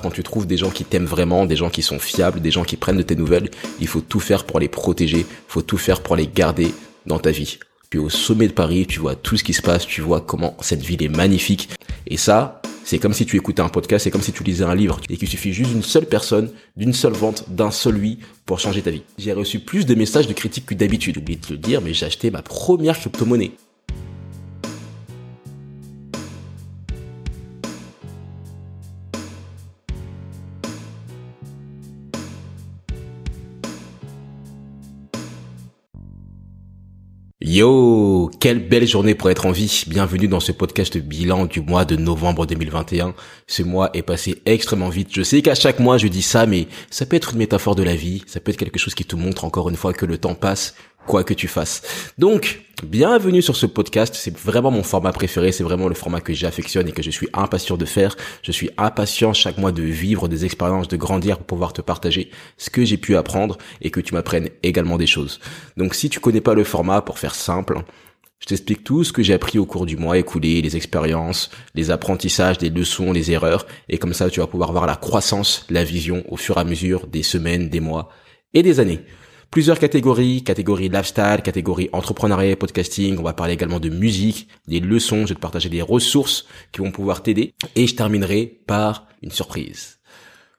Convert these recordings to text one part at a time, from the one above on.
quand tu trouves des gens qui t'aiment vraiment, des gens qui sont fiables, des gens qui prennent de tes nouvelles, il faut tout faire pour les protéger, il faut tout faire pour les garder dans ta vie. Puis au sommet de Paris, tu vois tout ce qui se passe, tu vois comment cette ville est magnifique. Et ça, c'est comme si tu écoutais un podcast, c'est comme si tu lisais un livre et qu'il suffit juste d'une seule personne, d'une seule vente, d'un seul oui pour changer ta vie. J'ai reçu plus de messages de critiques que d'habitude. Oublié de le dire, mais j'ai acheté ma première crypto-monnaie. Yo, quelle belle journée pour être en vie. Bienvenue dans ce podcast bilan du mois de novembre 2021. Ce mois est passé extrêmement vite. Je sais qu'à chaque mois je dis ça, mais ça peut être une métaphore de la vie. Ça peut être quelque chose qui te montre encore une fois que le temps passe quoi que tu fasses. Donc, bienvenue sur ce podcast. C'est vraiment mon format préféré. C'est vraiment le format que j'affectionne et que je suis impatient de faire. Je suis impatient chaque mois de vivre des expériences, de grandir pour pouvoir te partager ce que j'ai pu apprendre et que tu m'apprennes également des choses. Donc, si tu connais pas le format, pour faire simple, je t'explique tout ce que j'ai appris au cours du mois écoulé, les expériences, les apprentissages, les leçons, les erreurs, et comme ça tu vas pouvoir voir la croissance, la vision au fur et à mesure des semaines, des mois et des années plusieurs catégories, catégorie lifestyle, catégorie entrepreneuriat, podcasting, on va parler également de musique, des leçons, je vais te partager des ressources qui vont pouvoir t'aider. Et je terminerai par une surprise.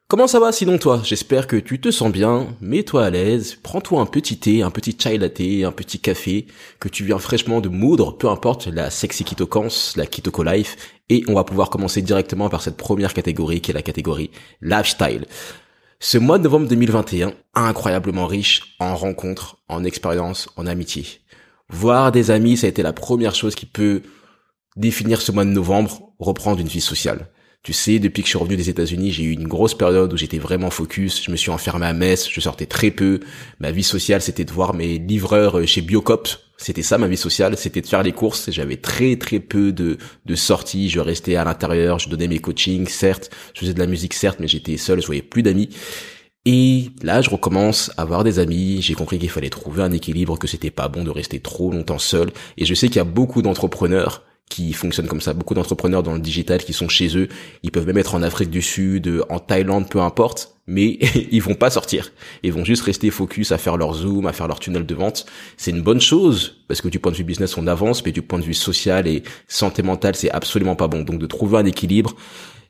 Comment ça va sinon toi? J'espère que tu te sens bien, mets-toi à l'aise, prends-toi un petit thé, un petit chai latte, un petit café que tu viens fraîchement de moudre, peu importe la sexy ketocance, la ketoko life. Et on va pouvoir commencer directement par cette première catégorie qui est la catégorie lifestyle. Ce mois de novembre 2021, incroyablement riche en rencontres, en expériences, en amitié. Voir des amis, ça a été la première chose qui peut définir ce mois de novembre, reprendre une vie sociale. Tu sais, depuis que je suis revenu des États-Unis, j'ai eu une grosse période où j'étais vraiment focus. Je me suis enfermé à Metz, je sortais très peu. Ma vie sociale, c'était de voir mes livreurs chez Biocop. C'était ça ma vie sociale, c'était de faire les courses. J'avais très très peu de, de sorties. Je restais à l'intérieur, je donnais mes coachings, certes. Je faisais de la musique, certes, mais j'étais seul, je voyais plus d'amis. Et là, je recommence à avoir des amis. J'ai compris qu'il fallait trouver un équilibre, que c'était pas bon de rester trop longtemps seul. Et je sais qu'il y a beaucoup d'entrepreneurs qui fonctionnent comme ça. Beaucoup d'entrepreneurs dans le digital qui sont chez eux, ils peuvent même être en Afrique du Sud, en Thaïlande, peu importe, mais ils vont pas sortir. Ils vont juste rester focus à faire leur zoom, à faire leur tunnel de vente. C'est une bonne chose parce que du point de vue business on avance, mais du point de vue social et santé mentale c'est absolument pas bon. Donc de trouver un équilibre,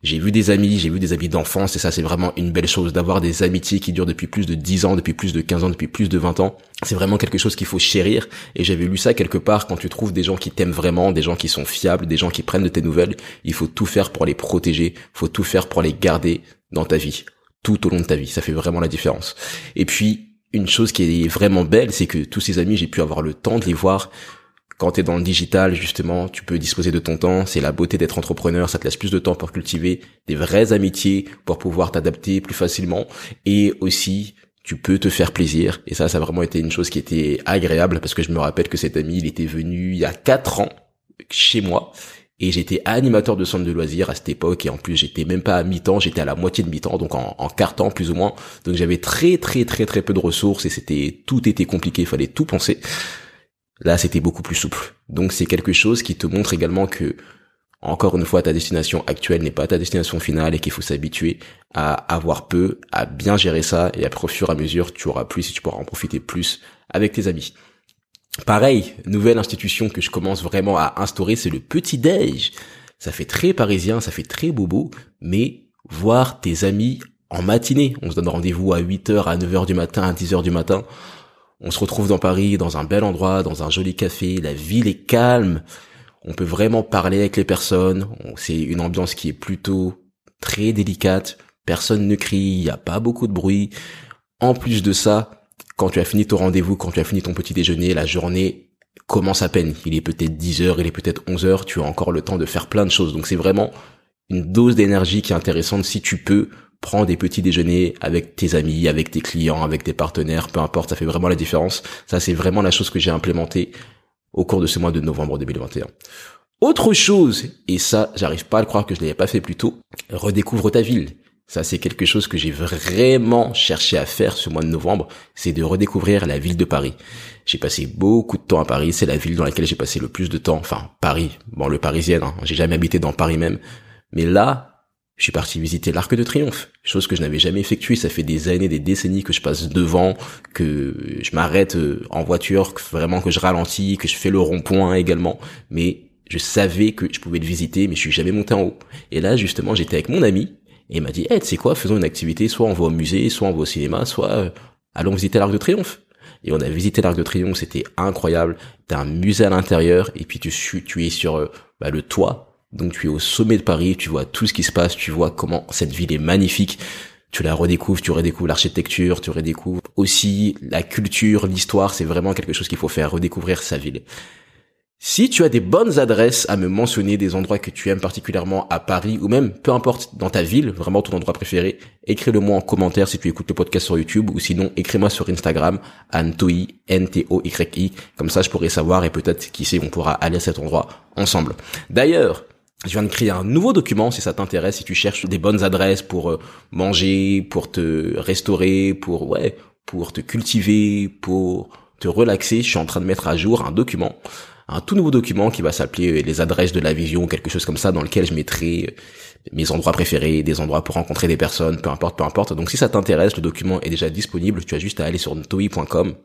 j'ai vu des amis, j'ai vu des amis d'enfance et ça c'est vraiment une belle chose d'avoir des amitiés qui durent depuis plus de 10 ans, depuis plus de 15 ans, depuis plus de 20 ans. C'est vraiment quelque chose qu'il faut chérir et j'avais lu ça quelque part quand tu trouves des gens qui t'aiment vraiment, des gens qui sont fiables, des gens qui prennent de tes nouvelles, il faut tout faire pour les protéger, il faut tout faire pour les garder dans ta vie, tout au long de ta vie, ça fait vraiment la différence. Et puis une chose qui est vraiment belle, c'est que tous ces amis, j'ai pu avoir le temps de les voir quand tu es dans le digital, justement, tu peux disposer de ton temps. C'est la beauté d'être entrepreneur. Ça te laisse plus de temps pour cultiver des vraies amitiés, pour pouvoir t'adapter plus facilement. Et aussi, tu peux te faire plaisir. Et ça, ça a vraiment été une chose qui était agréable parce que je me rappelle que cet ami, il était venu il y a quatre ans chez moi. Et j'étais animateur de centre de loisirs à cette époque et en plus j'étais même pas à mi-temps, j'étais à la moitié de mi-temps, donc en, en quart temps plus ou moins. Donc j'avais très très très très peu de ressources et c'était tout était compliqué, il fallait tout penser. Là, c'était beaucoup plus souple. Donc c'est quelque chose qui te montre également que, encore une fois, ta destination actuelle n'est pas ta destination finale et qu'il faut s'habituer à avoir peu, à bien gérer ça et après au fur et à mesure, tu auras plus et tu pourras en profiter plus avec tes amis. Pareil, nouvelle institution que je commence vraiment à instaurer, c'est le petit déj. Ça fait très parisien, ça fait très bobo, mais voir tes amis en matinée. On se donne rendez-vous à 8h, à 9h du matin, à 10h du matin. On se retrouve dans Paris, dans un bel endroit, dans un joli café, la ville est calme, on peut vraiment parler avec les personnes, c'est une ambiance qui est plutôt très délicate, personne ne crie, il n'y a pas beaucoup de bruit. En plus de ça, quand tu as fini ton rendez-vous, quand tu as fini ton petit déjeuner, la journée commence à peine. Il est peut-être 10 heures, il est peut-être 11 heures, tu as encore le temps de faire plein de choses. Donc c'est vraiment une dose d'énergie qui est intéressante si tu peux prends des petits déjeuners avec tes amis, avec tes clients, avec tes partenaires, peu importe, ça fait vraiment la différence. Ça, c'est vraiment la chose que j'ai implémentée au cours de ce mois de novembre 2021. Autre chose, et ça, j'arrive pas à le croire que je l'avais pas fait plus tôt, redécouvre ta ville. Ça, c'est quelque chose que j'ai vraiment cherché à faire ce mois de novembre, c'est de redécouvrir la ville de Paris. J'ai passé beaucoup de temps à Paris, c'est la ville dans laquelle j'ai passé le plus de temps, enfin, Paris, bon, le parisien, hein. j'ai jamais habité dans Paris même, mais là, je suis parti visiter l'Arc de Triomphe, chose que je n'avais jamais effectuée. Ça fait des années, des décennies que je passe devant, que je m'arrête euh, en voiture, vraiment que je ralentis, que je fais le rond-point également. Mais je savais que je pouvais le visiter, mais je suis jamais monté en haut. Et là, justement, j'étais avec mon ami et il m'a dit, hey, tu sais quoi, faisons une activité, soit on va au musée, soit on va au cinéma, soit euh, allons visiter l'Arc de Triomphe. Et on a visité l'Arc de Triomphe, c'était incroyable. T'as un musée à l'intérieur et puis tu, tu es sur euh, bah, le toit donc tu es au sommet de Paris, tu vois tout ce qui se passe, tu vois comment cette ville est magnifique. Tu la redécouvres, tu redécouvres l'architecture, tu redécouvres aussi la culture, l'histoire, c'est vraiment quelque chose qu'il faut faire, redécouvrir sa ville. Si tu as des bonnes adresses à me mentionner, des endroits que tu aimes particulièrement à Paris ou même peu importe dans ta ville, vraiment ton endroit préféré, écris-le moi en commentaire si tu écoutes le podcast sur YouTube ou sinon écris-moi sur Instagram Antoi N T O Y I comme ça je pourrais savoir et peut-être qui sait on pourra aller à cet endroit ensemble. D'ailleurs, je viens de créer un nouveau document si ça t'intéresse, si tu cherches des bonnes adresses pour euh, manger, pour te restaurer, pour ouais, pour te cultiver, pour te relaxer. Je suis en train de mettre à jour un document, un tout nouveau document qui va s'appeler euh, les adresses de la vision, quelque chose comme ça, dans lequel je mettrai euh, mes endroits préférés, des endroits pour rencontrer des personnes, peu importe, peu importe. Donc si ça t'intéresse, le document est déjà disponible. Tu as juste à aller sur toi.com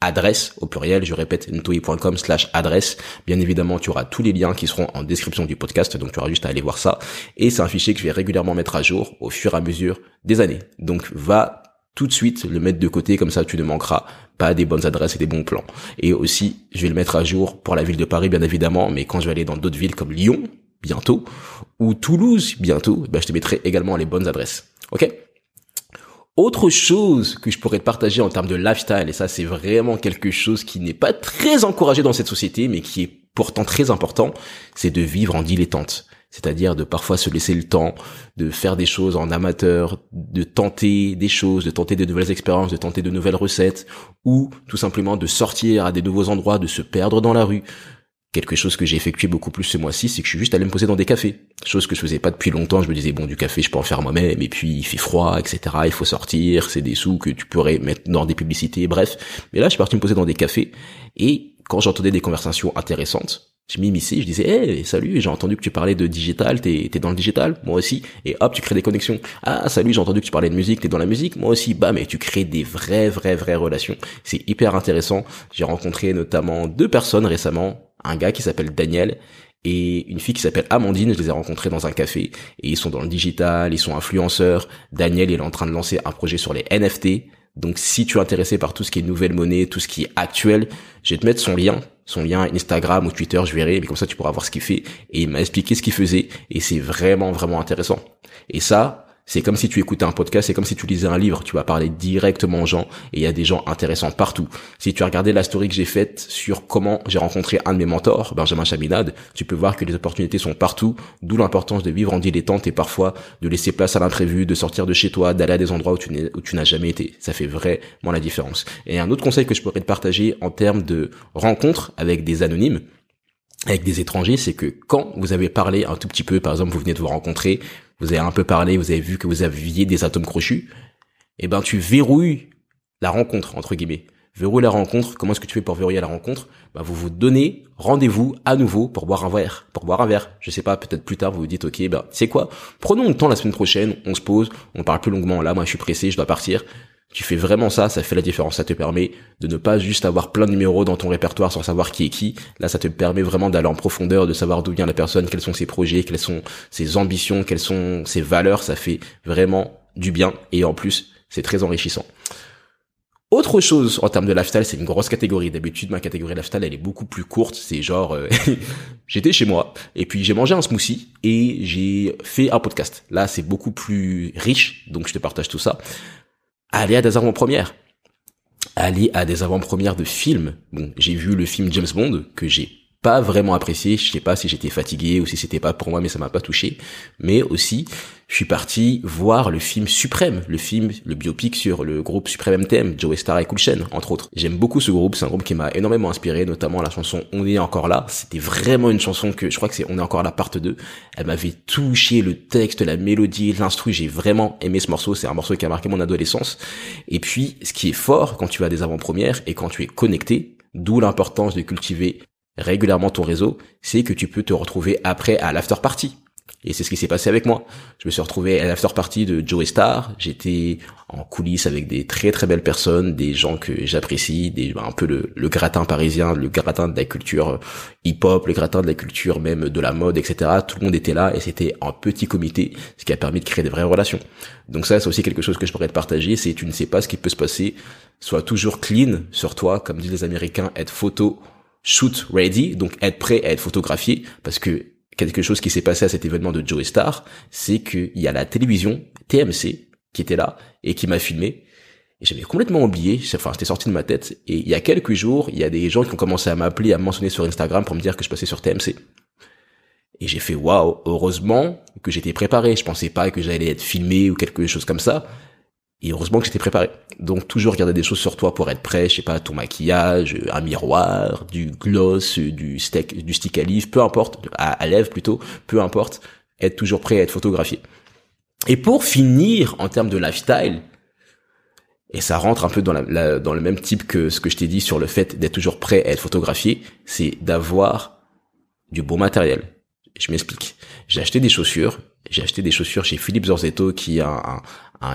adresse au pluriel, je répète ntoi.com slash adresse. Bien évidemment, tu auras tous les liens qui seront en description du podcast, donc tu auras juste à aller voir ça. Et c'est un fichier que je vais régulièrement mettre à jour au fur et à mesure des années. Donc va tout de suite le mettre de côté, comme ça tu ne manqueras pas des bonnes adresses et des bons plans. Et aussi, je vais le mettre à jour pour la ville de Paris, bien évidemment, mais quand je vais aller dans d'autres villes comme Lyon, bientôt, ou Toulouse, bientôt, ben, je te mettrai également les bonnes adresses. Ok? Autre chose que je pourrais te partager en termes de lifestyle, et ça c'est vraiment quelque chose qui n'est pas très encouragé dans cette société, mais qui est pourtant très important, c'est de vivre en dilettante. C'est-à-dire de parfois se laisser le temps de faire des choses en amateur, de tenter des choses, de tenter de nouvelles expériences, de tenter de nouvelles recettes, ou tout simplement de sortir à des nouveaux endroits, de se perdre dans la rue, quelque chose que j'ai effectué beaucoup plus ce mois-ci, c'est que je suis juste allé me poser dans des cafés. Chose que je faisais pas depuis longtemps. Je me disais, bon, du café, je peux en faire moi-même. Et puis, il fait froid, etc. Il faut sortir. C'est des sous que tu pourrais mettre dans des publicités. Bref. Mais là, je suis parti me poser dans des cafés. Et quand j'entendais des conversations intéressantes, je m'immisçais, je disais, hey, salut, j'ai entendu que tu parlais de digital, t'es, t'es dans le digital, moi aussi. Et hop, tu crées des connexions. Ah, salut, j'ai entendu que tu parlais de musique, t'es dans la musique, moi aussi. Bah, mais tu crées des vraies, vraies, vraies relations. C'est hyper intéressant. J'ai rencontré notamment deux personnes récemment, un gars qui s'appelle Daniel et une fille qui s'appelle Amandine, je les ai rencontrés dans un café et ils sont dans le digital, ils sont influenceurs. Daniel, est en train de lancer un projet sur les NFT. Donc si tu es intéressé par tout ce qui est nouvelle monnaie, tout ce qui est actuel, je vais te mettre son lien, son lien Instagram ou Twitter, je verrai, mais comme ça tu pourras voir ce qu'il fait. Et il m'a expliqué ce qu'il faisait et c'est vraiment vraiment intéressant. Et ça, c'est comme si tu écoutais un podcast, c'est comme si tu lisais un livre, tu vas parler directement aux gens et il y a des gens intéressants partout. Si tu as regardé la story que j'ai faite sur comment j'ai rencontré un de mes mentors, Benjamin Chaminade, tu peux voir que les opportunités sont partout, d'où l'importance de vivre en dilettante et parfois de laisser place à l'imprévu, de sortir de chez toi, d'aller à des endroits où tu, n'as jamais été. Ça fait vraiment la différence. Et un autre conseil que je pourrais te partager en termes de rencontres avec des anonymes, avec des étrangers, c'est que quand vous avez parlé un tout petit peu, par exemple, vous venez de vous rencontrer, vous avez un peu parlé, vous avez vu que vous aviez des atomes crochus, eh ben tu verrouilles la rencontre entre guillemets. Verrouille la rencontre. Comment est-ce que tu fais pour verrouiller la rencontre? Ben, vous vous donnez rendez-vous à nouveau pour boire un verre, pour boire un verre. Je sais pas, peut-être plus tard vous vous dites ok, ben c'est quoi? Prenons le temps la semaine prochaine, on se pose, on parle plus longuement. Là, moi je suis pressé, je dois partir. Tu fais vraiment ça, ça fait la différence. Ça te permet de ne pas juste avoir plein de numéros dans ton répertoire sans savoir qui est qui. Là, ça te permet vraiment d'aller en profondeur, de savoir d'où vient la personne, quels sont ses projets, quelles sont ses ambitions, quelles sont ses valeurs. Ça fait vraiment du bien et en plus, c'est très enrichissant. Autre chose en termes de lifestyle, c'est une grosse catégorie. D'habitude, ma catégorie lifestyle, elle est beaucoup plus courte. C'est genre, euh, j'étais chez moi et puis j'ai mangé un smoothie et j'ai fait un podcast. Là, c'est beaucoup plus riche, donc je te partage tout ça aller à des avant-premières. Aller à des avant-premières de films. Bon, j'ai vu le film James Bond que j'ai pas vraiment apprécié. Je sais pas si j'étais fatigué ou si c'était pas pour moi, mais ça m'a pas touché. Mais aussi, je suis parti voir le film Suprême, le film, le biopic sur le groupe Suprême MTM, Joe Star et Cool entre autres. J'aime beaucoup ce groupe, c'est un groupe qui m'a énormément inspiré, notamment la chanson On est encore là. C'était vraiment une chanson que, je crois que c'est On est encore là part 2. Elle m'avait touché, le texte, la mélodie, l'instru, j'ai vraiment aimé ce morceau, c'est un morceau qui a marqué mon adolescence. Et puis, ce qui est fort quand tu as des avant-premières et quand tu es connecté, d'où l'importance de cultiver régulièrement ton réseau, c'est que tu peux te retrouver après à l'after party. Et c'est ce qui s'est passé avec moi. Je me suis retrouvé à l'after party de Joe Star. J'étais en coulisses avec des très très belles personnes, des gens que j'apprécie, des un peu le, le, gratin parisien, le gratin de la culture hip-hop, le gratin de la culture même de la mode, etc. Tout le monde était là et c'était un petit comité, ce qui a permis de créer des vraies relations. Donc ça, c'est aussi quelque chose que je pourrais te partager. C'est tu ne sais pas ce qui peut se passer. Sois toujours clean sur toi, comme disent les Américains, être photo shoot ready, donc être prêt à être photographié, parce que quelque chose qui s'est passé à cet événement de Joey Star, c'est qu'il y a la télévision TMC qui était là et qui m'a filmé. Et j'avais complètement oublié, enfin c'était sorti de ma tête. Et il y a quelques jours, il y a des gens qui ont commencé à m'appeler, à me mentionner sur Instagram pour me dire que je passais sur TMC. Et j'ai fait waouh, heureusement que j'étais préparé. Je pensais pas que j'allais être filmé ou quelque chose comme ça. Et heureusement que j'étais préparé. Donc toujours garder des choses sur toi pour être prêt, je sais pas, ton maquillage, un miroir, du gloss, du stick, du stick à livre, peu importe, à, à lèvres plutôt, peu importe, être toujours prêt à être photographié. Et pour finir en termes de lifestyle, et ça rentre un peu dans, la, dans le même type que ce que je t'ai dit sur le fait d'être toujours prêt à être photographié, c'est d'avoir du bon matériel. Je m'explique. J'ai acheté des chaussures, j'ai acheté des chaussures chez Philippe Zorzetto qui est un,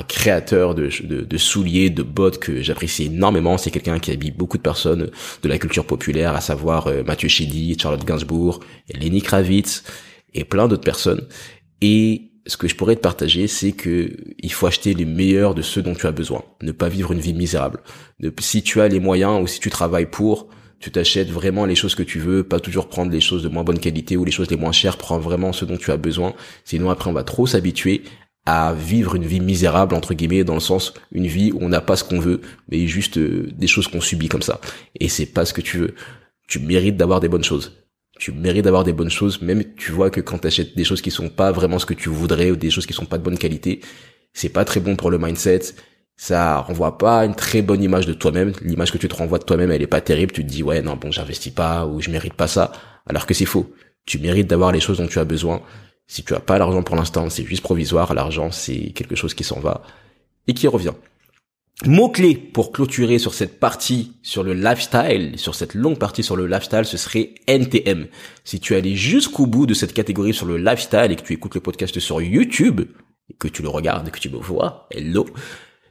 créateur de, souliers, de bottes que j'apprécie énormément. C'est quelqu'un qui habille beaucoup de personnes de la culture populaire, à savoir euh, Mathieu Chédy, Charlotte Gainsbourg, Lenny Kravitz et plein d'autres personnes. Et ce que je pourrais te partager, c'est que il faut acheter les meilleurs de ceux dont tu as besoin. Ne pas vivre une vie misérable. Si tu as les moyens ou si tu travailles pour, tu t'achètes vraiment les choses que tu veux, pas toujours prendre les choses de moins bonne qualité ou les choses les moins chères, prends vraiment ce dont tu as besoin. Sinon après on va trop s'habituer à vivre une vie misérable entre guillemets dans le sens une vie où on n'a pas ce qu'on veut mais juste euh, des choses qu'on subit comme ça et c'est pas ce que tu veux tu mérites d'avoir des bonnes choses tu mérites d'avoir des bonnes choses, même tu vois que quand tu achètes des choses qui sont pas vraiment ce que tu voudrais ou des choses qui sont pas de bonne qualité, c'est pas très bon pour le mindset. Ça renvoie pas une très bonne image de toi-même. L'image que tu te renvoies de toi-même, elle est pas terrible. Tu te dis ouais non bon j'investis pas ou je mérite pas ça, alors que c'est faux. Tu mérites d'avoir les choses dont tu as besoin. Si tu as pas l'argent pour l'instant, c'est juste provisoire. L'argent c'est quelque chose qui s'en va et qui revient. Mot-clé pour clôturer sur cette partie sur le lifestyle, sur cette longue partie sur le lifestyle, ce serait NTM. Si tu es allé jusqu'au bout de cette catégorie sur le lifestyle et que tu écoutes le podcast sur YouTube, et que tu le regardes et que tu me vois, hello,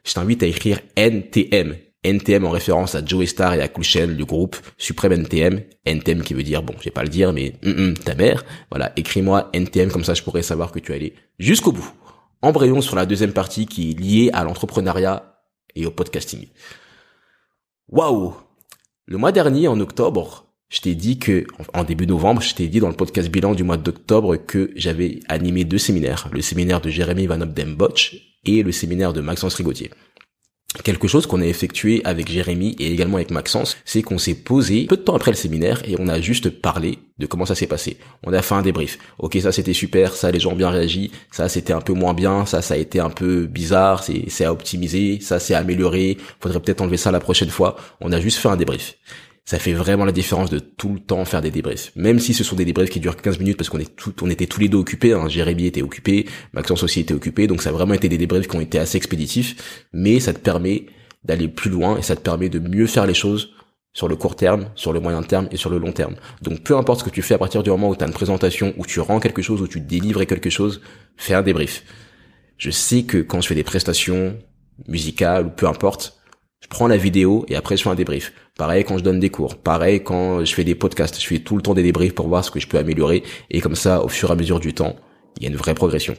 je t'invite à écrire NTM. NTM en référence à Joey Star et à Cool le groupe Supreme NTM. NTM qui veut dire, bon, je vais pas le dire, mais mm, mm, ta mère. Voilà, écris-moi NTM, comme ça je pourrais savoir que tu es allé jusqu'au bout. Embrayons sur la deuxième partie qui est liée à l'entrepreneuriat et au podcasting. Waouh Le mois dernier, en octobre, je t'ai dit que, en début novembre, je t'ai dit dans le podcast bilan du mois d'octobre que j'avais animé deux séminaires. Le séminaire de Jérémy Van Obden et le séminaire de Maxence Rigotier quelque chose qu'on a effectué avec Jérémy et également avec Maxence, c'est qu'on s'est posé peu de temps après le séminaire et on a juste parlé de comment ça s'est passé. On a fait un débrief. Ok, ça c'était super, ça les gens ont bien réagi, ça c'était un peu moins bien, ça ça a été un peu bizarre, c'est à optimiser, ça c'est à améliorer, faudrait peut-être enlever ça la prochaine fois. On a juste fait un débrief ça fait vraiment la différence de tout le temps faire des débriefs. Même si ce sont des débriefs qui durent 15 minutes parce qu'on est tout, on était tous les deux occupés, hein. Jérémy était occupé, Maxence aussi était occupé, donc ça a vraiment été des débriefs qui ont été assez expéditifs, mais ça te permet d'aller plus loin et ça te permet de mieux faire les choses sur le court terme, sur le moyen terme et sur le long terme. Donc peu importe ce que tu fais à partir du moment où tu as une présentation, où tu rends quelque chose, où tu délivres quelque chose, fais un débrief. Je sais que quand je fais des prestations musicales ou peu importe, je prends la vidéo et après je fais un débrief. Pareil quand je donne des cours. Pareil quand je fais des podcasts. Je fais tout le temps des débriefs pour voir ce que je peux améliorer. Et comme ça, au fur et à mesure du temps, il y a une vraie progression.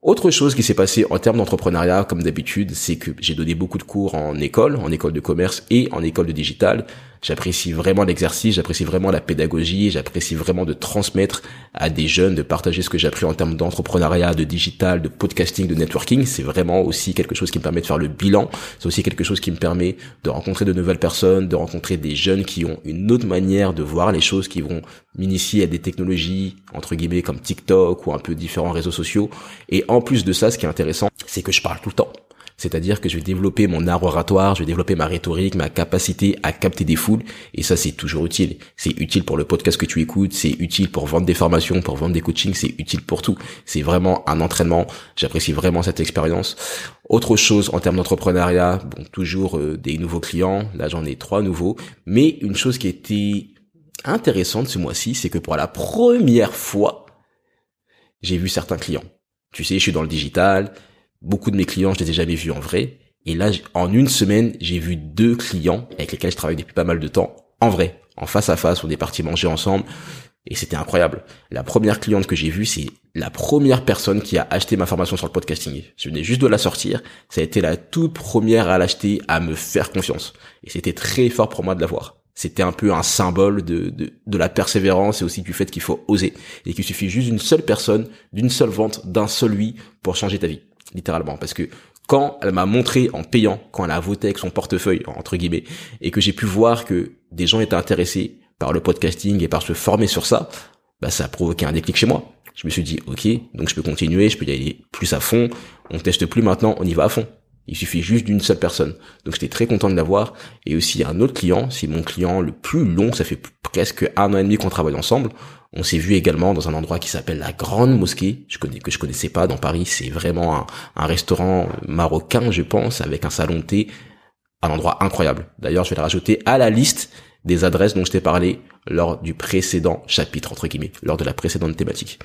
Autre chose qui s'est passé en termes d'entrepreneuriat, comme d'habitude, c'est que j'ai donné beaucoup de cours en école, en école de commerce et en école de digital. J'apprécie vraiment l'exercice, j'apprécie vraiment la pédagogie, j'apprécie vraiment de transmettre à des jeunes, de partager ce que j'ai appris en termes d'entrepreneuriat, de digital, de podcasting, de networking. C'est vraiment aussi quelque chose qui me permet de faire le bilan. C'est aussi quelque chose qui me permet de rencontrer de nouvelles personnes, de rencontrer des jeunes qui ont une autre manière de voir les choses, qui vont m'initier à des technologies, entre guillemets, comme TikTok ou un peu différents réseaux sociaux. Et en plus de ça, ce qui est intéressant, c'est que je parle tout le temps. C'est-à-dire que je vais développer mon art oratoire, je vais développer ma rhétorique, ma capacité à capter des foules. Et ça, c'est toujours utile. C'est utile pour le podcast que tu écoutes, c'est utile pour vendre des formations, pour vendre des coachings, c'est utile pour tout. C'est vraiment un entraînement. J'apprécie vraiment cette expérience. Autre chose en termes d'entrepreneuriat, bon, toujours euh, des nouveaux clients. Là, j'en ai trois nouveaux. Mais une chose qui était intéressante ce mois-ci, c'est que pour la première fois, j'ai vu certains clients. Tu sais, je suis dans le digital, beaucoup de mes clients, je les ai jamais vus en vrai. Et là, en une semaine, j'ai vu deux clients avec lesquels je travaille depuis pas mal de temps, en vrai, en face à face, on est partis manger ensemble. Et c'était incroyable. La première cliente que j'ai vue, c'est la première personne qui a acheté ma formation sur le podcasting. Je venais juste de la sortir. Ça a été la toute première à l'acheter, à me faire confiance. Et c'était très fort pour moi de l'avoir. C'était un peu un symbole de, de, de la persévérance et aussi du fait qu'il faut oser. Et qu'il suffit juste d'une seule personne, d'une seule vente, d'un seul oui pour changer ta vie. Littéralement. Parce que quand elle m'a montré en payant, quand elle a voté avec son portefeuille, entre guillemets, et que j'ai pu voir que des gens étaient intéressés par le podcasting et par se former sur ça, bah ça a provoqué un déclic chez moi. Je me suis dit, ok, donc je peux continuer, je peux y aller plus à fond. On teste plus maintenant, on y va à fond. Il suffit juste d'une seule personne. Donc j'étais très content de l'avoir. Et aussi un autre client, c'est mon client le plus long, ça fait presque un an et demi qu'on travaille ensemble. On s'est vu également dans un endroit qui s'appelle la Grande Mosquée, que je connaissais pas dans Paris. C'est vraiment un, un restaurant marocain, je pense, avec un salon de thé. Un endroit incroyable. D'ailleurs, je vais le rajouter à la liste des adresses dont je t'ai parlé lors du précédent chapitre, entre guillemets, lors de la précédente thématique.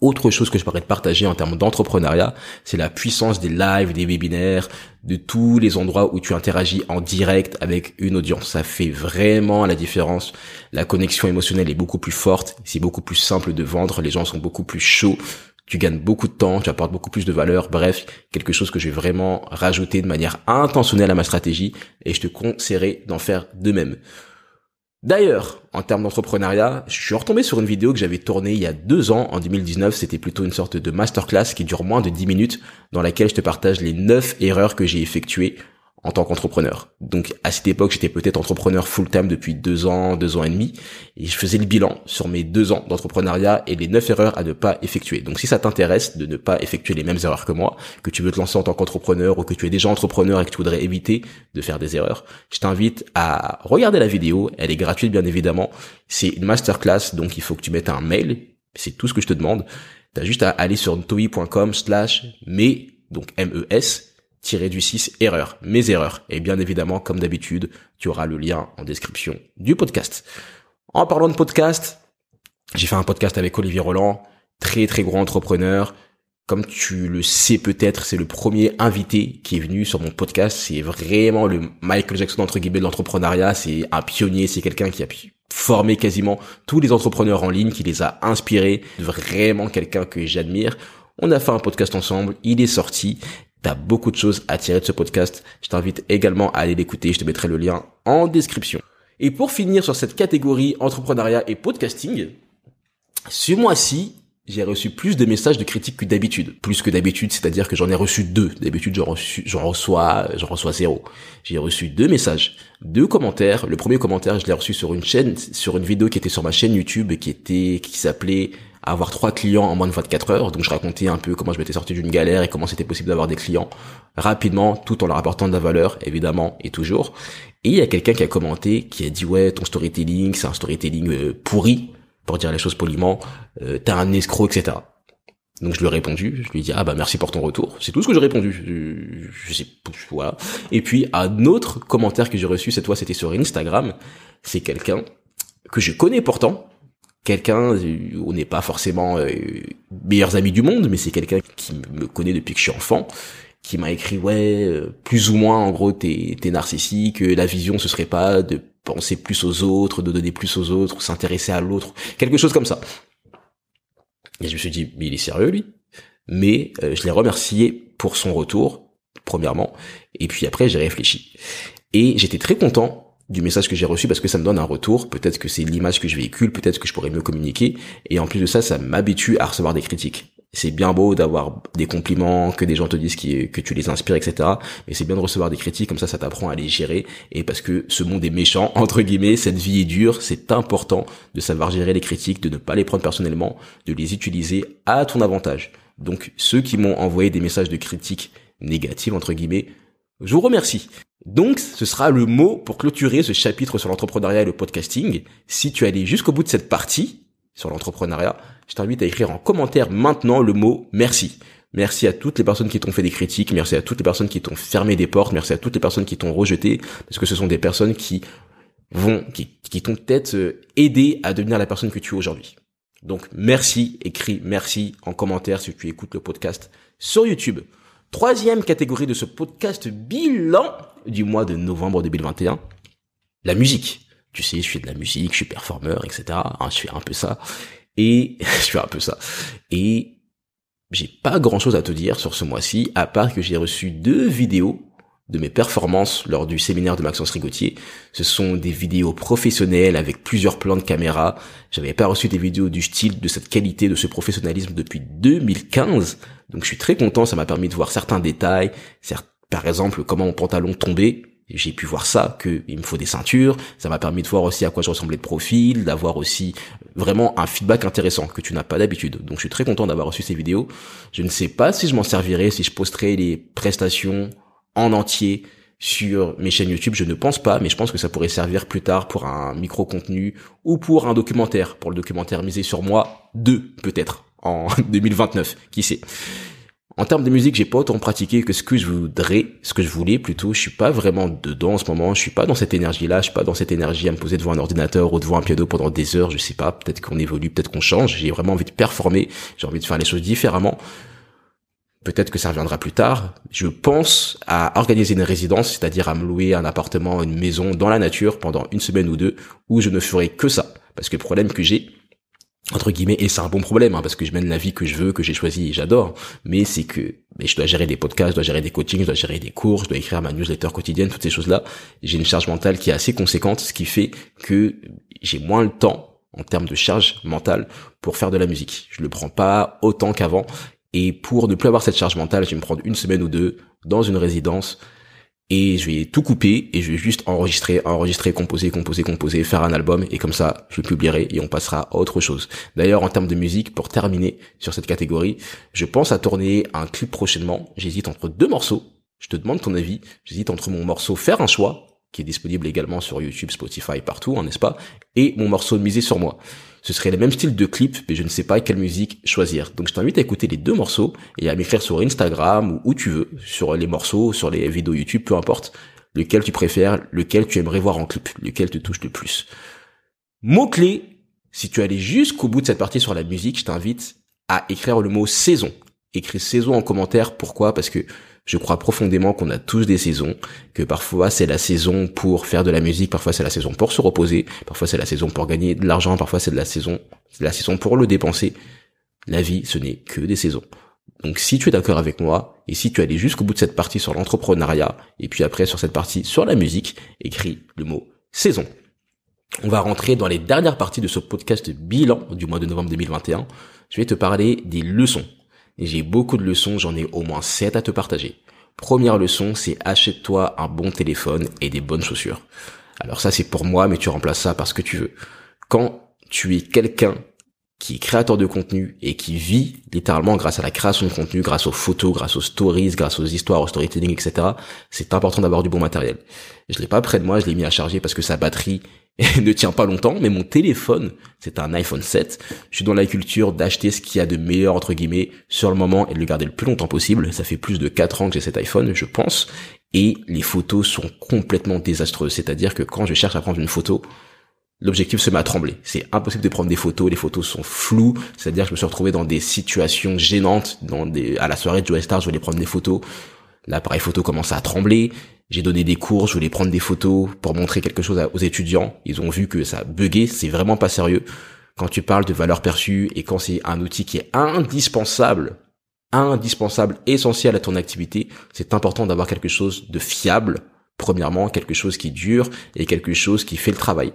Autre chose que je pourrais te partager en termes d'entrepreneuriat, c'est la puissance des lives, des webinaires, de tous les endroits où tu interagis en direct avec une audience. Ça fait vraiment la différence. La connexion émotionnelle est beaucoup plus forte. C'est beaucoup plus simple de vendre. Les gens sont beaucoup plus chauds. Tu gagnes beaucoup de temps, tu apportes beaucoup plus de valeur. Bref, quelque chose que je vais vraiment rajouter de manière intentionnelle à ma stratégie et je te conseillerais d'en faire de même. D'ailleurs, en termes d'entrepreneuriat, je suis retombé sur une vidéo que j'avais tournée il y a deux ans, en 2019. C'était plutôt une sorte de masterclass qui dure moins de 10 minutes, dans laquelle je te partage les 9 erreurs que j'ai effectuées en tant qu'entrepreneur. Donc à cette époque, j'étais peut-être entrepreneur full-time depuis deux ans, deux ans et demi, et je faisais le bilan sur mes deux ans d'entrepreneuriat et les neuf erreurs à ne pas effectuer. Donc si ça t'intéresse de ne pas effectuer les mêmes erreurs que moi, que tu veux te lancer en tant qu'entrepreneur ou que tu es déjà entrepreneur et que tu voudrais éviter de faire des erreurs, je t'invite à regarder la vidéo. Elle est gratuite bien évidemment. C'est une masterclass, donc il faut que tu mettes un mail. C'est tout ce que je te demande. T'as juste à aller sur toi.com slash mais donc M-E-S tiré du 6 erreurs, mes erreurs. Et bien évidemment, comme d'habitude, tu auras le lien en description du podcast. En parlant de podcast, j'ai fait un podcast avec Olivier Roland, très très gros entrepreneur. Comme tu le sais peut-être, c'est le premier invité qui est venu sur mon podcast. C'est vraiment le Michael Jackson entre guillemets de l'entrepreneuriat. C'est un pionnier, c'est quelqu'un qui a pu former quasiment tous les entrepreneurs en ligne, qui les a inspirés. Vraiment quelqu'un que j'admire. On a fait un podcast ensemble, il est sorti T'as beaucoup de choses à tirer de ce podcast. Je t'invite également à aller l'écouter. Je te mettrai le lien en description. Et pour finir sur cette catégorie entrepreneuriat et podcasting, ce mois-ci, j'ai reçu plus de messages de critiques que d'habitude. Plus que d'habitude, c'est-à-dire que j'en ai reçu deux. D'habitude, j'en reçois, j'en reçois zéro. J'ai reçu deux messages, deux commentaires. Le premier commentaire, je l'ai reçu sur une chaîne, sur une vidéo qui était sur ma chaîne YouTube, qui était, qui s'appelait avoir trois clients en moins de 24 heures. Donc je racontais un peu comment je m'étais sorti d'une galère et comment c'était possible d'avoir des clients rapidement, tout en leur apportant de la valeur, évidemment, et toujours. Et il y a quelqu'un qui a commenté, qui a dit ouais, ton storytelling, c'est un storytelling euh, pourri, pour dire les choses poliment, euh, t'es un escroc, etc. Donc je lui ai répondu, je lui ai dit ah bah merci pour ton retour. C'est tout ce que j'ai répondu. Je, je sais voilà. Et puis un autre commentaire que j'ai reçu cette fois c'était sur Instagram, c'est quelqu'un que je connais pourtant, quelqu'un, euh, on n'est pas forcément euh, meilleurs amis du monde, mais c'est quelqu'un qui me connaît depuis que je suis enfant, qui m'a écrit ouais, euh, plus ou moins en gros t'es t'es narcissique, la vision ce serait pas de penser plus aux autres, de donner plus aux autres, s'intéresser à l'autre, quelque chose comme ça. Et je me suis dit mais il est sérieux lui, mais je l'ai remercié pour son retour premièrement, et puis après j'ai réfléchi et j'étais très content du message que j'ai reçu parce que ça me donne un retour. Peut-être que c'est l'image que je véhicule, peut-être que je pourrais mieux communiquer. Et en plus de ça, ça m'habitue à recevoir des critiques. C'est bien beau d'avoir des compliments, que des gens te disent que tu les inspires, etc. Mais c'est bien de recevoir des critiques, comme ça, ça t'apprend à les gérer. Et parce que ce monde est méchant, entre guillemets, cette vie est dure, c'est important de savoir gérer les critiques, de ne pas les prendre personnellement, de les utiliser à ton avantage. Donc ceux qui m'ont envoyé des messages de critiques négatives, entre guillemets, je vous remercie. Donc, ce sera le mot pour clôturer ce chapitre sur l'entrepreneuriat et le podcasting. Si tu es allé jusqu'au bout de cette partie sur l'entrepreneuriat, je t'invite à écrire en commentaire maintenant le mot merci. Merci à toutes les personnes qui t'ont fait des critiques, merci à toutes les personnes qui t'ont fermé des portes, merci à toutes les personnes qui t'ont rejeté, parce que ce sont des personnes qui vont, qui, qui t'ont peut-être euh, aidé à devenir la personne que tu es aujourd'hui. Donc merci, écris merci en commentaire si tu écoutes le podcast sur YouTube. Troisième catégorie de ce podcast bilan du mois de novembre 2021, la musique. Tu sais, je fais de la musique, je suis performeur, etc. Hein, je fais un peu ça. Et je fais un peu ça. Et j'ai pas grand chose à te dire sur ce mois-ci, à part que j'ai reçu deux vidéos de mes performances lors du séminaire de Maxence Rigotier. Ce sont des vidéos professionnelles avec plusieurs plans de caméra. J'avais pas reçu des vidéos du style, de cette qualité, de ce professionnalisme depuis 2015. Donc je suis très content, ça m'a permis de voir certains détails, par exemple comment mon pantalon tombait. J'ai pu voir ça, qu'il me faut des ceintures. Ça m'a permis de voir aussi à quoi je ressemblais de profil, d'avoir aussi vraiment un feedback intéressant que tu n'as pas d'habitude. Donc je suis très content d'avoir reçu ces vidéos. Je ne sais pas si je m'en servirai, si je posterai les prestations en entier sur mes chaînes YouTube, je ne pense pas, mais je pense que ça pourrait servir plus tard pour un micro-contenu ou pour un documentaire, pour le documentaire misé sur moi, deux peut-être, en 2029, qui sait. En termes de musique, j'ai pas autant pratiqué que ce que je voudrais, ce que je voulais plutôt. Je suis pas vraiment dedans en ce moment. Je suis pas dans cette énergie-là. Je suis pas dans cette énergie à me poser devant un ordinateur ou devant un piano pendant des heures. Je sais pas. Peut-être qu'on évolue, peut-être qu'on change. J'ai vraiment envie de performer. J'ai envie de faire les choses différemment. Peut-être que ça reviendra plus tard. Je pense à organiser une résidence, c'est-à-dire à me louer un appartement, une maison dans la nature pendant une semaine ou deux, où je ne ferai que ça. Parce que le problème que j'ai, entre guillemets, et c'est un bon problème, hein, parce que je mène la vie que je veux, que j'ai choisi et j'adore, mais c'est que mais je dois gérer des podcasts, je dois gérer des coachings, je dois gérer des cours, je dois écrire ma newsletter quotidienne, toutes ces choses-là. J'ai une charge mentale qui est assez conséquente, ce qui fait que j'ai moins le temps en termes de charge mentale pour faire de la musique. Je le prends pas autant qu'avant et pour ne plus avoir cette charge mentale, je vais me prendre une semaine ou deux dans une résidence et je vais tout couper et je vais juste enregistrer, enregistrer, composer, composer, composer, faire un album et comme ça, je le publierai et on passera à autre chose. D'ailleurs, en termes de musique, pour terminer sur cette catégorie, je pense à tourner un clip prochainement. J'hésite entre deux morceaux. Je te demande ton avis. J'hésite entre mon morceau Faire un choix, qui est disponible également sur YouTube, Spotify, partout, hein, n'est-ce pas, et mon morceau Miser sur moi ce serait le même style de clip, mais je ne sais pas quelle musique choisir. Donc je t'invite à écouter les deux morceaux et à m'écrire sur Instagram ou où tu veux, sur les morceaux, sur les vidéos YouTube, peu importe, lequel tu préfères, lequel tu aimerais voir en clip, lequel te touche le plus. Mot-clé, si tu allais jusqu'au bout de cette partie sur la musique, je t'invite à écrire le mot saison. Écris saison en commentaire. Pourquoi? Parce que je crois profondément qu'on a tous des saisons, que parfois c'est la saison pour faire de la musique, parfois c'est la saison pour se reposer, parfois c'est la saison pour gagner de l'argent, parfois c'est la saison, c'est la saison pour le dépenser. La vie, ce n'est que des saisons. Donc si tu es d'accord avec moi, et si tu allais jusqu'au bout de cette partie sur l'entrepreneuriat, et puis après sur cette partie sur la musique, écris le mot saison. On va rentrer dans les dernières parties de ce podcast bilan du mois de novembre 2021. Je vais te parler des leçons j'ai beaucoup de leçons, j'en ai au moins 7 à te partager. Première leçon, c'est achète-toi un bon téléphone et des bonnes chaussures. Alors ça c'est pour moi, mais tu remplaces ça par ce que tu veux. Quand tu es quelqu'un qui est créateur de contenu et qui vit littéralement grâce à la création de contenu, grâce aux photos, grâce aux stories, grâce aux histoires, au storytelling, etc. C'est important d'avoir du bon matériel. Je l'ai pas près de moi, je l'ai mis à charger parce que sa batterie ne tient pas longtemps, mais mon téléphone, c'est un iPhone 7. Je suis dans la culture d'acheter ce qu'il y a de meilleur, entre guillemets, sur le moment et de le garder le plus longtemps possible. Ça fait plus de 4 ans que j'ai cet iPhone, je pense. Et les photos sont complètement désastreuses. C'est-à-dire que quand je cherche à prendre une photo, l'objectif se met à trembler. C'est impossible de prendre des photos, les photos sont floues, c'est-à-dire que je me suis retrouvé dans des situations gênantes, à la soirée de Joe Star, je voulais prendre des photos, l'appareil photo commence à trembler, j'ai donné des cours, je voulais prendre des photos pour montrer quelque chose aux étudiants, ils ont vu que ça buguait, c'est vraiment pas sérieux. Quand tu parles de valeur perçue et quand c'est un outil qui est indispensable, indispensable, essentiel à ton activité, c'est important d'avoir quelque chose de fiable, premièrement, quelque chose qui dure et quelque chose qui fait le travail.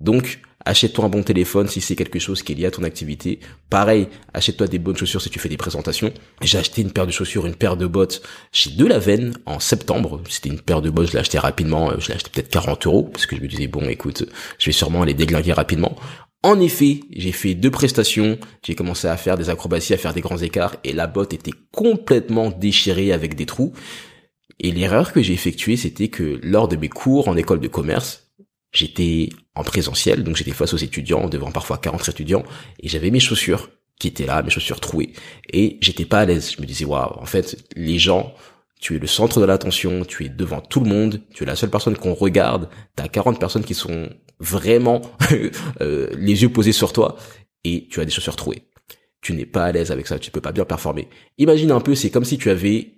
Donc, achète-toi un bon téléphone si c'est quelque chose qui est lié à ton activité. Pareil, achète-toi des bonnes chaussures si tu fais des présentations. J'ai acheté une paire de chaussures, une paire de bottes chez Delaven en septembre. C'était une paire de bottes, je l'ai acheté rapidement. Je l'ai acheté peut-être 40 euros parce que je me disais, bon, écoute, je vais sûrement les déglinguer rapidement. En effet, j'ai fait deux prestations, j'ai commencé à faire des acrobaties, à faire des grands écarts, et la botte était complètement déchirée avec des trous. Et l'erreur que j'ai effectuée, c'était que lors de mes cours en école de commerce, J'étais en présentiel, donc j'étais face aux étudiants, devant parfois 40 étudiants, et j'avais mes chaussures qui étaient là, mes chaussures trouées, et j'étais pas à l'aise. Je me disais, waouh, en fait, les gens, tu es le centre de l'attention, tu es devant tout le monde, tu es la seule personne qu'on regarde, t'as 40 personnes qui sont vraiment euh, les yeux posés sur toi, et tu as des chaussures trouées. Tu n'es pas à l'aise avec ça, tu peux pas bien performer. Imagine un peu, c'est comme si tu avais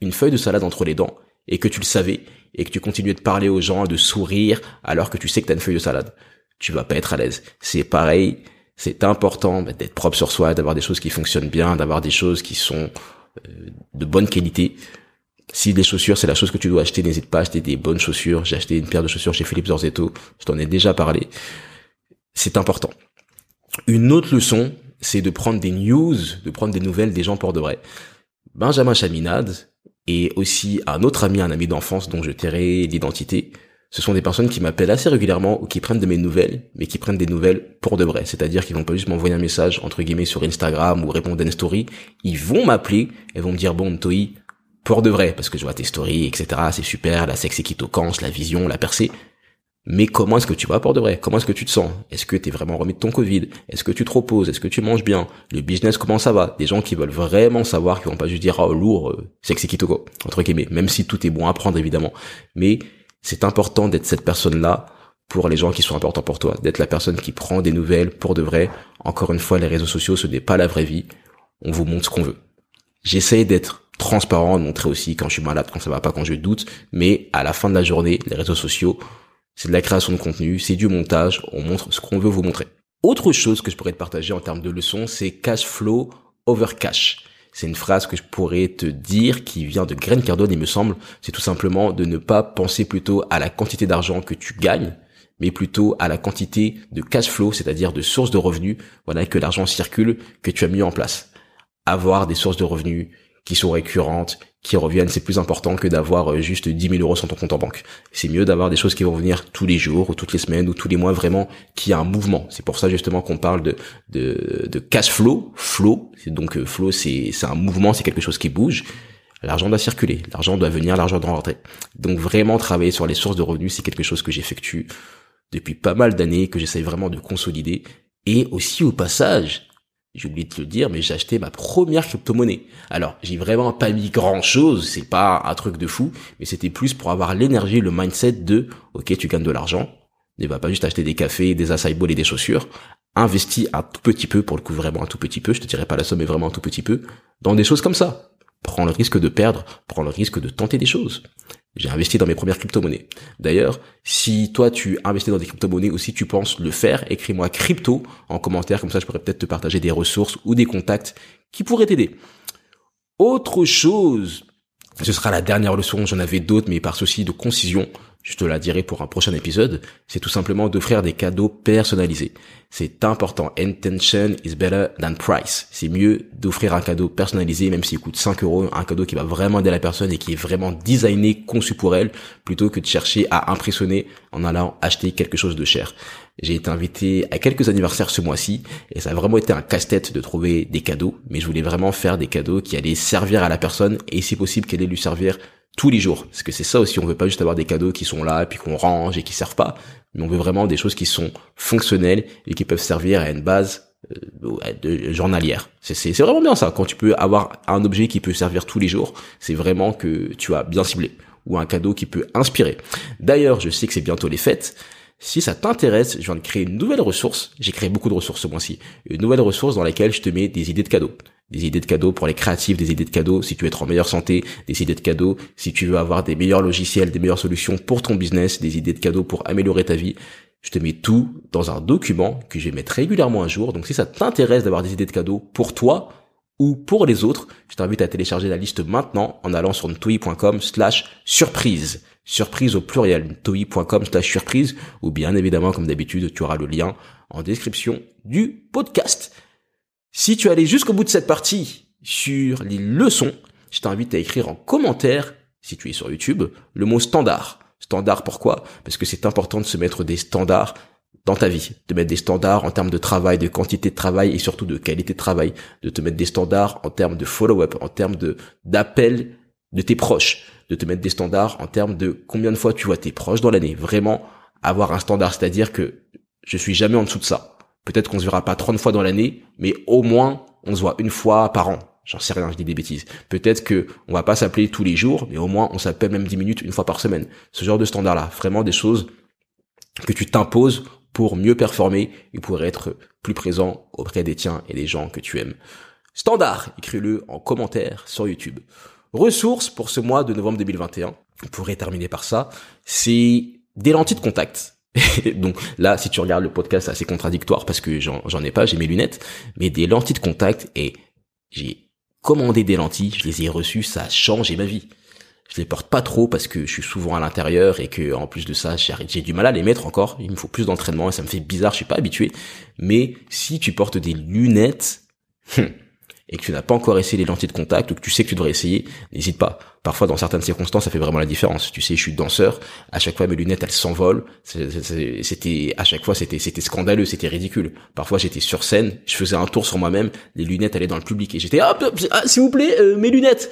une feuille de salade entre les dents et que tu le savais et que tu continuais de parler aux gens, de sourire alors que tu sais que tu as une feuille de salade. Tu vas pas être à l'aise. C'est pareil, c'est important bah, d'être propre sur soi, d'avoir des choses qui fonctionnent bien, d'avoir des choses qui sont euh, de bonne qualité. Si les chaussures, c'est la chose que tu dois acheter, n'hésite pas à acheter des bonnes chaussures. J'ai acheté une paire de chaussures chez Philippe Zorzetto. Je t'en ai déjà parlé. C'est important. Une autre leçon, c'est de prendre des news, de prendre des nouvelles des gens pour de vrai. Benjamin Chaminade et aussi un autre ami, un ami d'enfance dont je tairai l'identité. Ce sont des personnes qui m'appellent assez régulièrement ou qui prennent de mes nouvelles, mais qui prennent des nouvelles pour de vrai. C'est-à-dire qu'ils vont pas juste m'envoyer un message, entre guillemets, sur Instagram ou répondre à une story. Ils vont m'appeler et vont me dire, bon, Toi, pour de vrai, parce que je vois tes stories, etc. C'est super, la sexe équitocance, la vision, la percée. Mais comment est-ce que tu vas pour de vrai? Comment est-ce que tu te sens? Est-ce que tu es vraiment remis de ton Covid? Est-ce que tu te reposes? Est-ce que tu manges bien? Le business, comment ça va? Des gens qui veulent vraiment savoir, qui vont pas juste dire « Oh, lourd, euh, sexy kitoko », entre guillemets. Même si tout est bon à prendre, évidemment. Mais c'est important d'être cette personne-là pour les gens qui sont importants pour toi. D'être la personne qui prend des nouvelles pour de vrai. Encore une fois, les réseaux sociaux, ce n'est pas la vraie vie. On vous montre ce qu'on veut. J'essaye d'être transparent, de montrer aussi quand je suis malade, quand ça va pas, quand je doute. Mais à la fin de la journée, les réseaux sociaux, c'est de la création de contenu, c'est du montage, on montre ce qu'on veut vous montrer. Autre chose que je pourrais te partager en termes de leçons, c'est cash flow over cash. C'est une phrase que je pourrais te dire qui vient de Grant Cardone, il me semble. C'est tout simplement de ne pas penser plutôt à la quantité d'argent que tu gagnes, mais plutôt à la quantité de cash flow, c'est-à-dire de sources de revenus, voilà, que l'argent circule, que tu as mis en place. Avoir des sources de revenus qui sont récurrentes, qui reviennent, c'est plus important que d'avoir euh, juste 10 000 euros sur ton compte en banque. C'est mieux d'avoir des choses qui vont venir tous les jours ou toutes les semaines ou tous les mois vraiment qui a un mouvement. C'est pour ça justement qu'on parle de, de, cash flow. Flow, donc euh, flow c'est c'est un mouvement, c'est quelque chose qui bouge. L'argent doit circuler, l'argent doit venir, l'argent doit rentrer. Donc vraiment travailler sur les sources de revenus, c'est quelque chose que j'effectue depuis pas mal d'années, que j'essaye vraiment de consolider. Et aussi au passage, j'ai oublié de te le dire, mais j'ai acheté ma première crypto-monnaie. Alors, j'ai vraiment pas mis grand chose, c'est pas un truc de fou, mais c'était plus pour avoir l'énergie, le mindset de, ok, tu gagnes de l'argent, ne va pas juste acheter des cafés, des acai et des chaussures, investis un tout petit peu, pour le coup vraiment un tout petit peu, je te dirais pas la somme, mais vraiment un tout petit peu, dans des choses comme ça. Prends le risque de perdre, prends le risque de tenter des choses. J'ai investi dans mes premières crypto-monnaies. D'ailleurs, si toi tu investis dans des crypto-monnaies ou si tu penses le faire, écris-moi crypto en commentaire, comme ça je pourrais peut-être te partager des ressources ou des contacts qui pourraient t'aider. Autre chose, ce sera la dernière leçon, j'en avais d'autres, mais par souci de concision, je te la dirai pour un prochain épisode, c'est tout simplement d'offrir des cadeaux personnalisés. C'est important. Intention is better than price. C'est mieux d'offrir un cadeau personnalisé, même s'il coûte 5 euros, un cadeau qui va vraiment aider la personne et qui est vraiment designé, conçu pour elle, plutôt que de chercher à impressionner en allant acheter quelque chose de cher. J'ai été invité à quelques anniversaires ce mois-ci et ça a vraiment été un casse-tête de trouver des cadeaux, mais je voulais vraiment faire des cadeaux qui allaient servir à la personne et si possible qu'elle allait lui servir tous les jours. Parce que c'est ça aussi, on veut pas juste avoir des cadeaux qui sont là, puis qu'on range et qui servent pas. Mais on veut vraiment des choses qui sont fonctionnelles et qui peuvent servir à une base euh, de journalière. C'est vraiment bien ça. Quand tu peux avoir un objet qui peut servir tous les jours, c'est vraiment que tu as bien ciblé. Ou un cadeau qui peut inspirer. D'ailleurs, je sais que c'est bientôt les fêtes. Si ça t'intéresse, je viens de créer une nouvelle ressource. J'ai créé beaucoup de ressources ce mois-ci. Une nouvelle ressource dans laquelle je te mets des idées de cadeaux. Des idées de cadeaux pour les créatifs, des idées de cadeaux si tu veux être en meilleure santé, des idées de cadeaux si tu veux avoir des meilleurs logiciels, des meilleures solutions pour ton business, des idées de cadeaux pour améliorer ta vie. Je te mets tout dans un document que je vais mettre régulièrement un jour. Donc si ça t'intéresse d'avoir des idées de cadeaux pour toi ou pour les autres, je t'invite à télécharger la liste maintenant en allant sur ntoi.com slash surprise surprise au pluriel, toi.com slash surprise, ou bien évidemment, comme d'habitude, tu auras le lien en description du podcast. Si tu allé jusqu'au bout de cette partie sur les leçons, je t'invite à écrire en commentaire, si tu es sur YouTube, le mot standard. Standard pourquoi? Parce que c'est important de se mettre des standards dans ta vie, de mettre des standards en termes de travail, de quantité de travail et surtout de qualité de travail, de te mettre des standards en termes de follow-up, en termes de d'appel de tes proches, de te mettre des standards en termes de combien de fois tu vois tes proches dans l'année. Vraiment avoir un standard, c'est-à-dire que je suis jamais en dessous de ça. Peut-être qu'on se verra pas 30 fois dans l'année, mais au moins on se voit une fois par an. J'en sais rien, je dis des bêtises. Peut-être que on va pas s'appeler tous les jours, mais au moins on s'appelle même 10 minutes une fois par semaine. Ce genre de standard-là, vraiment des choses que tu t'imposes pour mieux performer et pour être plus présent auprès des tiens et des gens que tu aimes. Standard, écris-le en commentaire sur YouTube. Ressources pour ce mois de novembre 2021. On pourrait terminer par ça. C'est des lentilles de contact. Donc là, si tu regardes le podcast, c'est assez contradictoire parce que j'en ai pas, j'ai mes lunettes, mais des lentilles de contact et j'ai commandé des lentilles, je les ai reçues, ça a changé ma vie. Je les porte pas trop parce que je suis souvent à l'intérieur et que en plus de ça, j'ai du mal à les mettre encore. Il me faut plus d'entraînement et ça me fait bizarre, je suis pas habitué. Mais si tu portes des lunettes hum, et que tu n'as pas encore essayé les lentilles de contact ou que tu sais que tu devrais essayer, n'hésite pas. Parfois, dans certaines circonstances, ça fait vraiment la différence. Tu sais, je suis danseur. À chaque fois, mes lunettes, elles s'envolent. C'était, à chaque fois, c'était, c'était scandaleux, c'était ridicule. Parfois, j'étais sur scène, je faisais un tour sur moi-même, les lunettes allaient dans le public et j'étais, ah, s'il vous plaît, euh, mes lunettes.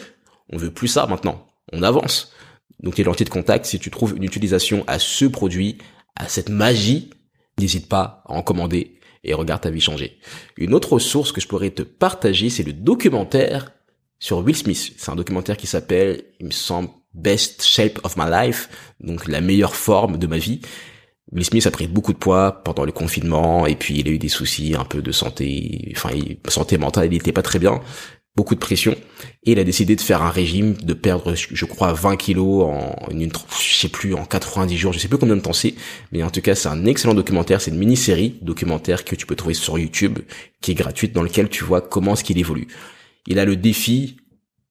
On veut plus ça maintenant on avance. Donc les lentilles de contact, si tu trouves une utilisation à ce produit, à cette magie, n'hésite pas à en commander et regarde ta vie changer. Une autre source que je pourrais te partager, c'est le documentaire sur Will Smith. C'est un documentaire qui s'appelle, il me semble, Best Shape of My Life, donc la meilleure forme de ma vie. Will Smith a pris beaucoup de poids pendant le confinement et puis il a eu des soucis un peu de santé, enfin santé mentale, il était pas très bien beaucoup de pression et il a décidé de faire un régime de perdre je crois 20 kilos en une je sais plus en 90 jours je sais plus combien de temps c'est. Mais en tout cas c'est un excellent documentaire c'est une mini-série documentaire que tu peux trouver sur YouTube qui est gratuite dans lequel tu vois comment ce qu'il évolue. Il a le défi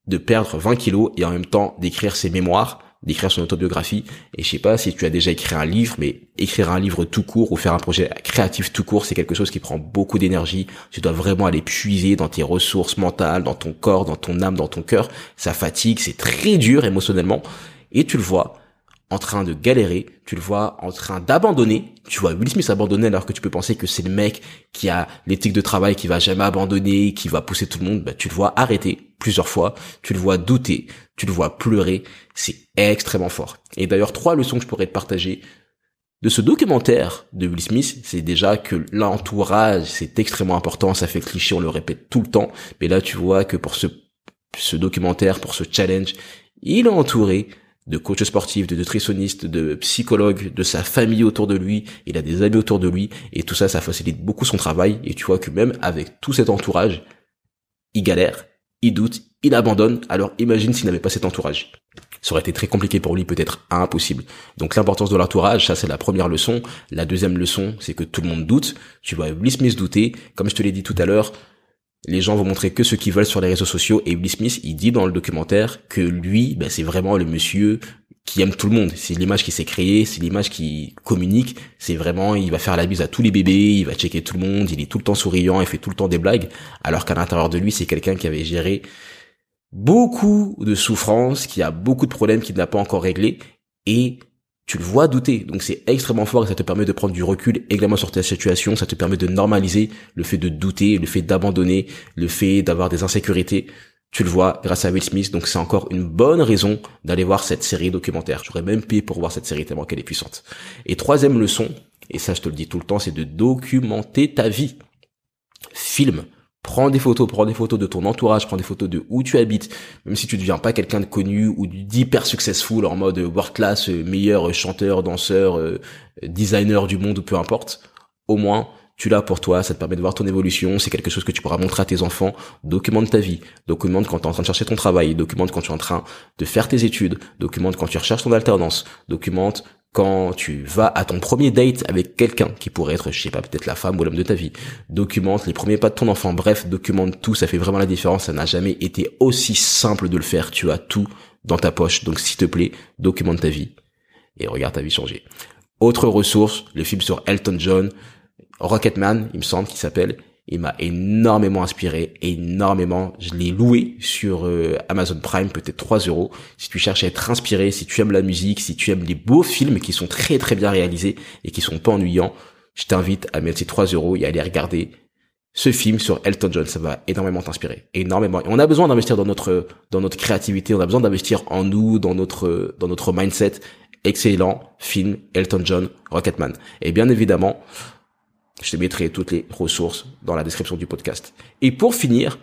de perdre 20 kilos et en même temps d'écrire ses mémoires d'écrire son autobiographie. Et je sais pas si tu as déjà écrit un livre, mais écrire un livre tout court ou faire un projet créatif tout court, c'est quelque chose qui prend beaucoup d'énergie. Tu dois vraiment aller puiser dans tes ressources mentales, dans ton corps, dans ton âme, dans ton cœur. Ça fatigue, c'est très dur émotionnellement. Et tu le vois, en train de galérer, tu le vois en train d'abandonner. Tu vois Will Smith abandonner alors que tu peux penser que c'est le mec qui a l'éthique de travail, qui va jamais abandonner, qui va pousser tout le monde. Bah, tu le vois arrêter plusieurs fois, tu le vois douter, tu le vois pleurer. C'est extrêmement fort. Et d'ailleurs, trois leçons que je pourrais te partager de ce documentaire de Will Smith, c'est déjà que l'entourage, c'est extrêmement important. Ça fait cliché, on le répète tout le temps. Mais là, tu vois que pour ce, ce documentaire, pour ce challenge, il est entouré de coachs sportifs, de nutritionnistes, de psychologues, de sa famille autour de lui, il a des amis autour de lui, et tout ça, ça facilite beaucoup son travail, et tu vois que même avec tout cet entourage, il galère, il doute, il abandonne, alors imagine s'il n'avait pas cet entourage. Ça aurait été très compliqué pour lui, peut-être impossible. Donc l'importance de l'entourage, ça c'est la première leçon. La deuxième leçon, c'est que tout le monde doute. Tu vois Will Smith douter. Comme je te l'ai dit tout à l'heure, les gens vont montrer que ce qu'ils veulent sur les réseaux sociaux et Will Smith, il dit dans le documentaire que lui, ben, c'est vraiment le monsieur qui aime tout le monde. C'est l'image qui s'est créée, c'est l'image qui communique. C'est vraiment, il va faire la bise à tous les bébés, il va checker tout le monde, il est tout le temps souriant, il fait tout le temps des blagues. Alors qu'à l'intérieur de lui, c'est quelqu'un qui avait géré beaucoup de souffrances, qui a beaucoup de problèmes qu'il n'a pas encore réglés. Et tu le vois douter. Donc c'est extrêmement fort et ça te permet de prendre du recul également sur ta situation, ça te permet de normaliser le fait de douter, le fait d'abandonner, le fait d'avoir des insécurités. Tu le vois grâce à Will Smith, donc c'est encore une bonne raison d'aller voir cette série documentaire. J'aurais même payé pour voir cette série tellement qu'elle est puissante. Et troisième leçon, et ça je te le dis tout le temps, c'est de documenter ta vie. Film, Prends des photos, prends des photos de ton entourage, prends des photos de où tu habites, même si tu ne deviens pas quelqu'un de connu ou d'hyper successful en mode world class, meilleur chanteur, danseur, euh, designer du monde ou peu importe. Au moins, tu l'as pour toi, ça te permet de voir ton évolution, c'est quelque chose que tu pourras montrer à tes enfants, documente ta vie, documente quand tu es en train de chercher ton travail, documente quand tu es en train de faire tes études, documente quand tu recherches ton alternance, documente quand tu vas à ton premier date avec quelqu'un qui pourrait être, je sais pas, peut-être la femme ou l'homme de ta vie, documente les premiers pas de ton enfant, bref, documente tout, ça fait vraiment la différence, ça n'a jamais été aussi simple de le faire, tu as tout dans ta poche, donc s'il te plaît, documente ta vie et regarde ta vie changer. Autre ressource, le film sur Elton John, Rocketman, il me semble qu'il s'appelle, il m'a énormément inspiré, énormément. Je l'ai loué sur euh, Amazon Prime, peut-être 3 euros. Si tu cherches à être inspiré, si tu aimes la musique, si tu aimes les beaux films qui sont très très bien réalisés et qui sont pas ennuyants, je t'invite à mettre ces 3 euros et à aller regarder ce film sur Elton John. Ça va énormément t'inspirer, énormément. Et on a besoin d'investir dans notre dans notre créativité, on a besoin d'investir en nous, dans notre dans notre mindset. Excellent film Elton John Rocketman. Et bien évidemment, je te mettrai toutes les ressources dans la description du podcast. Et pour finir,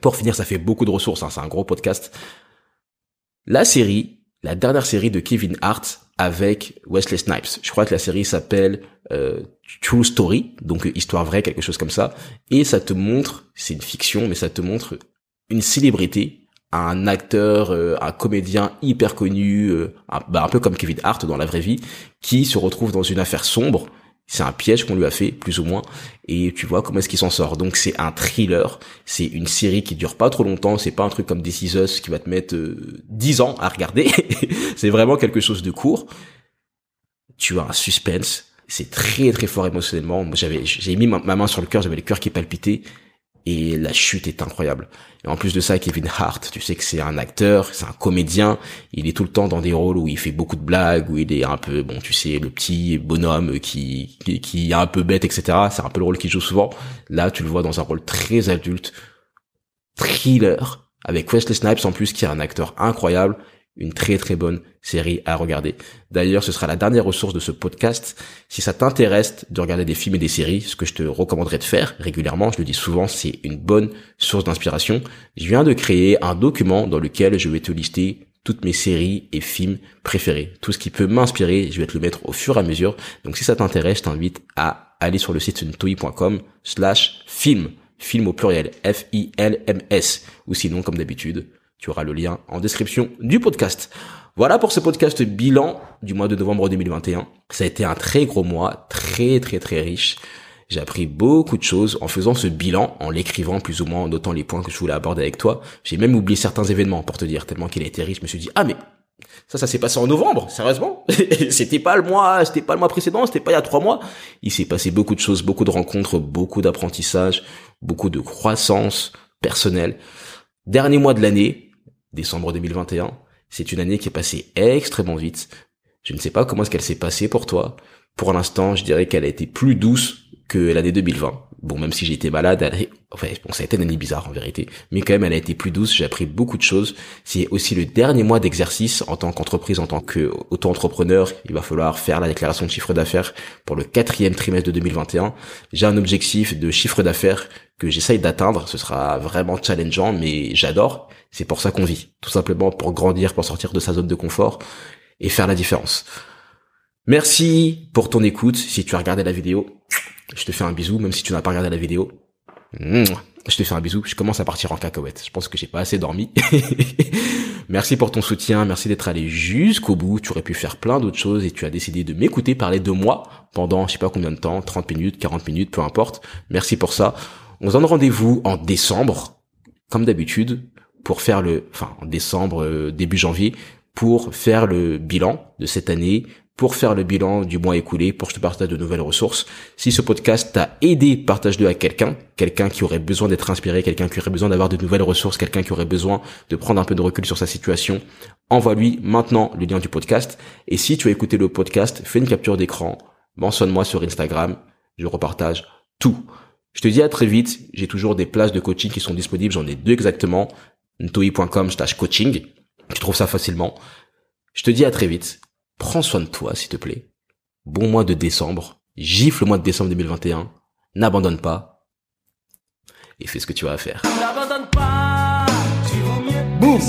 pour finir, ça fait beaucoup de ressources, hein, c'est un gros podcast. La série, la dernière série de Kevin Hart, avec Wesley Snipes. Je crois que la série s'appelle euh, True Story, donc histoire vraie, quelque chose comme ça. Et ça te montre, c'est une fiction, mais ça te montre une célébrité, un acteur, euh, un comédien hyper connu, euh, bah, un peu comme Kevin Hart dans la vraie vie, qui se retrouve dans une affaire sombre c'est un piège qu'on lui a fait, plus ou moins, et tu vois comment est-ce qu'il s'en sort. Donc c'est un thriller, c'est une série qui dure pas trop longtemps, c'est pas un truc comme This Is Us qui va te mettre euh, 10 ans à regarder, c'est vraiment quelque chose de court. Tu as un suspense, c'est très très fort émotionnellement. J'avais, j'ai mis ma, main sur le cœur, j'avais le cœur qui palpitait, et la chute est incroyable. Et en plus de ça, Kevin Hart, tu sais que c'est un acteur, c'est un comédien, il est tout le temps dans des rôles où il fait beaucoup de blagues, où il est un peu, bon, tu sais, le petit bonhomme qui, qui, qui est un peu bête, etc. C'est un peu le rôle qu'il joue souvent. Là, tu le vois dans un rôle très adulte, thriller, avec Wesley Snipes en plus, qui est un acteur incroyable, une très très bonne série à regarder. D'ailleurs, ce sera la dernière ressource de ce podcast. Si ça t'intéresse de regarder des films et des séries, ce que je te recommanderais de faire régulièrement, je le dis souvent, c'est une bonne source d'inspiration. Je viens de créer un document dans lequel je vais te lister toutes mes séries et films préférés. Tout ce qui peut m'inspirer, je vais te le mettre au fur et à mesure. Donc si ça t'intéresse, je t'invite à aller sur le site suntoi.com slash film, film au pluriel, F-I-L-M-S, ou sinon, comme d'habitude, tu auras le lien en description du podcast. Voilà pour ce podcast bilan du mois de novembre 2021. Ça a été un très gros mois, très très très riche. J'ai appris beaucoup de choses en faisant ce bilan, en l'écrivant plus ou moins, en notant les points que je voulais aborder avec toi. J'ai même oublié certains événements pour te dire, tellement qu'il a été riche. Je me suis dit, ah mais ça, ça s'est passé en novembre, sérieusement? c'était pas le mois, c'était pas le mois précédent, c'était pas il y a trois mois. Il s'est passé beaucoup de choses, beaucoup de rencontres, beaucoup d'apprentissage, beaucoup de croissance personnelle. Dernier mois de l'année, décembre 2021. C'est une année qui est passée extrêmement vite. Je ne sais pas comment est-ce qu'elle s'est passée pour toi. Pour l'instant, je dirais qu'elle a été plus douce que l'année 2020. Bon, même si j'ai été malade, elle enfin, bon, ça a été une année bizarre en vérité, mais quand même, elle a été plus douce. J'ai appris beaucoup de choses. C'est aussi le dernier mois d'exercice en tant qu'entreprise, en tant qu'auto-entrepreneur. Il va falloir faire la déclaration de chiffre d'affaires pour le quatrième trimestre de 2021. J'ai un objectif de chiffre d'affaires que j'essaye d'atteindre. Ce sera vraiment challengeant, mais j'adore. C'est pour ça qu'on vit. Tout simplement pour grandir, pour sortir de sa zone de confort et faire la différence. Merci pour ton écoute. Si tu as regardé la vidéo, je te fais un bisou, même si tu n'as pas regardé la vidéo. Je te fais un bisou. Je commence à partir en cacahuète. Je pense que j'ai pas assez dormi. merci pour ton soutien. Merci d'être allé jusqu'au bout. Tu aurais pu faire plein d'autres choses et tu as décidé de m'écouter parler de moi pendant je sais pas combien de temps, 30 minutes, 40 minutes, peu importe. Merci pour ça. On se donne rendez-vous en décembre, comme d'habitude, pour faire le, enfin, en décembre, euh, début janvier, pour faire le bilan de cette année, pour faire le bilan du mois écoulé, pour que je te partage de nouvelles ressources. Si ce podcast t'a aidé, partage-le à quelqu'un, quelqu'un qui aurait besoin d'être inspiré, quelqu'un qui aurait besoin d'avoir de nouvelles ressources, quelqu'un qui aurait besoin de prendre un peu de recul sur sa situation. Envoie-lui maintenant le lien du podcast. Et si tu as écouté le podcast, fais une capture d'écran, mentionne-moi sur Instagram, je repartage tout. Je te dis à très vite, j'ai toujours des places de coaching qui sont disponibles, j'en ai deux exactement, ntoi.com slash coaching, tu trouves ça facilement. Je te dis à très vite, prends soin de toi s'il te plaît. Bon mois de décembre, gifle le mois de décembre 2021, n'abandonne pas et fais ce que tu as à faire. N'abandonne pas, tu mieux. Boum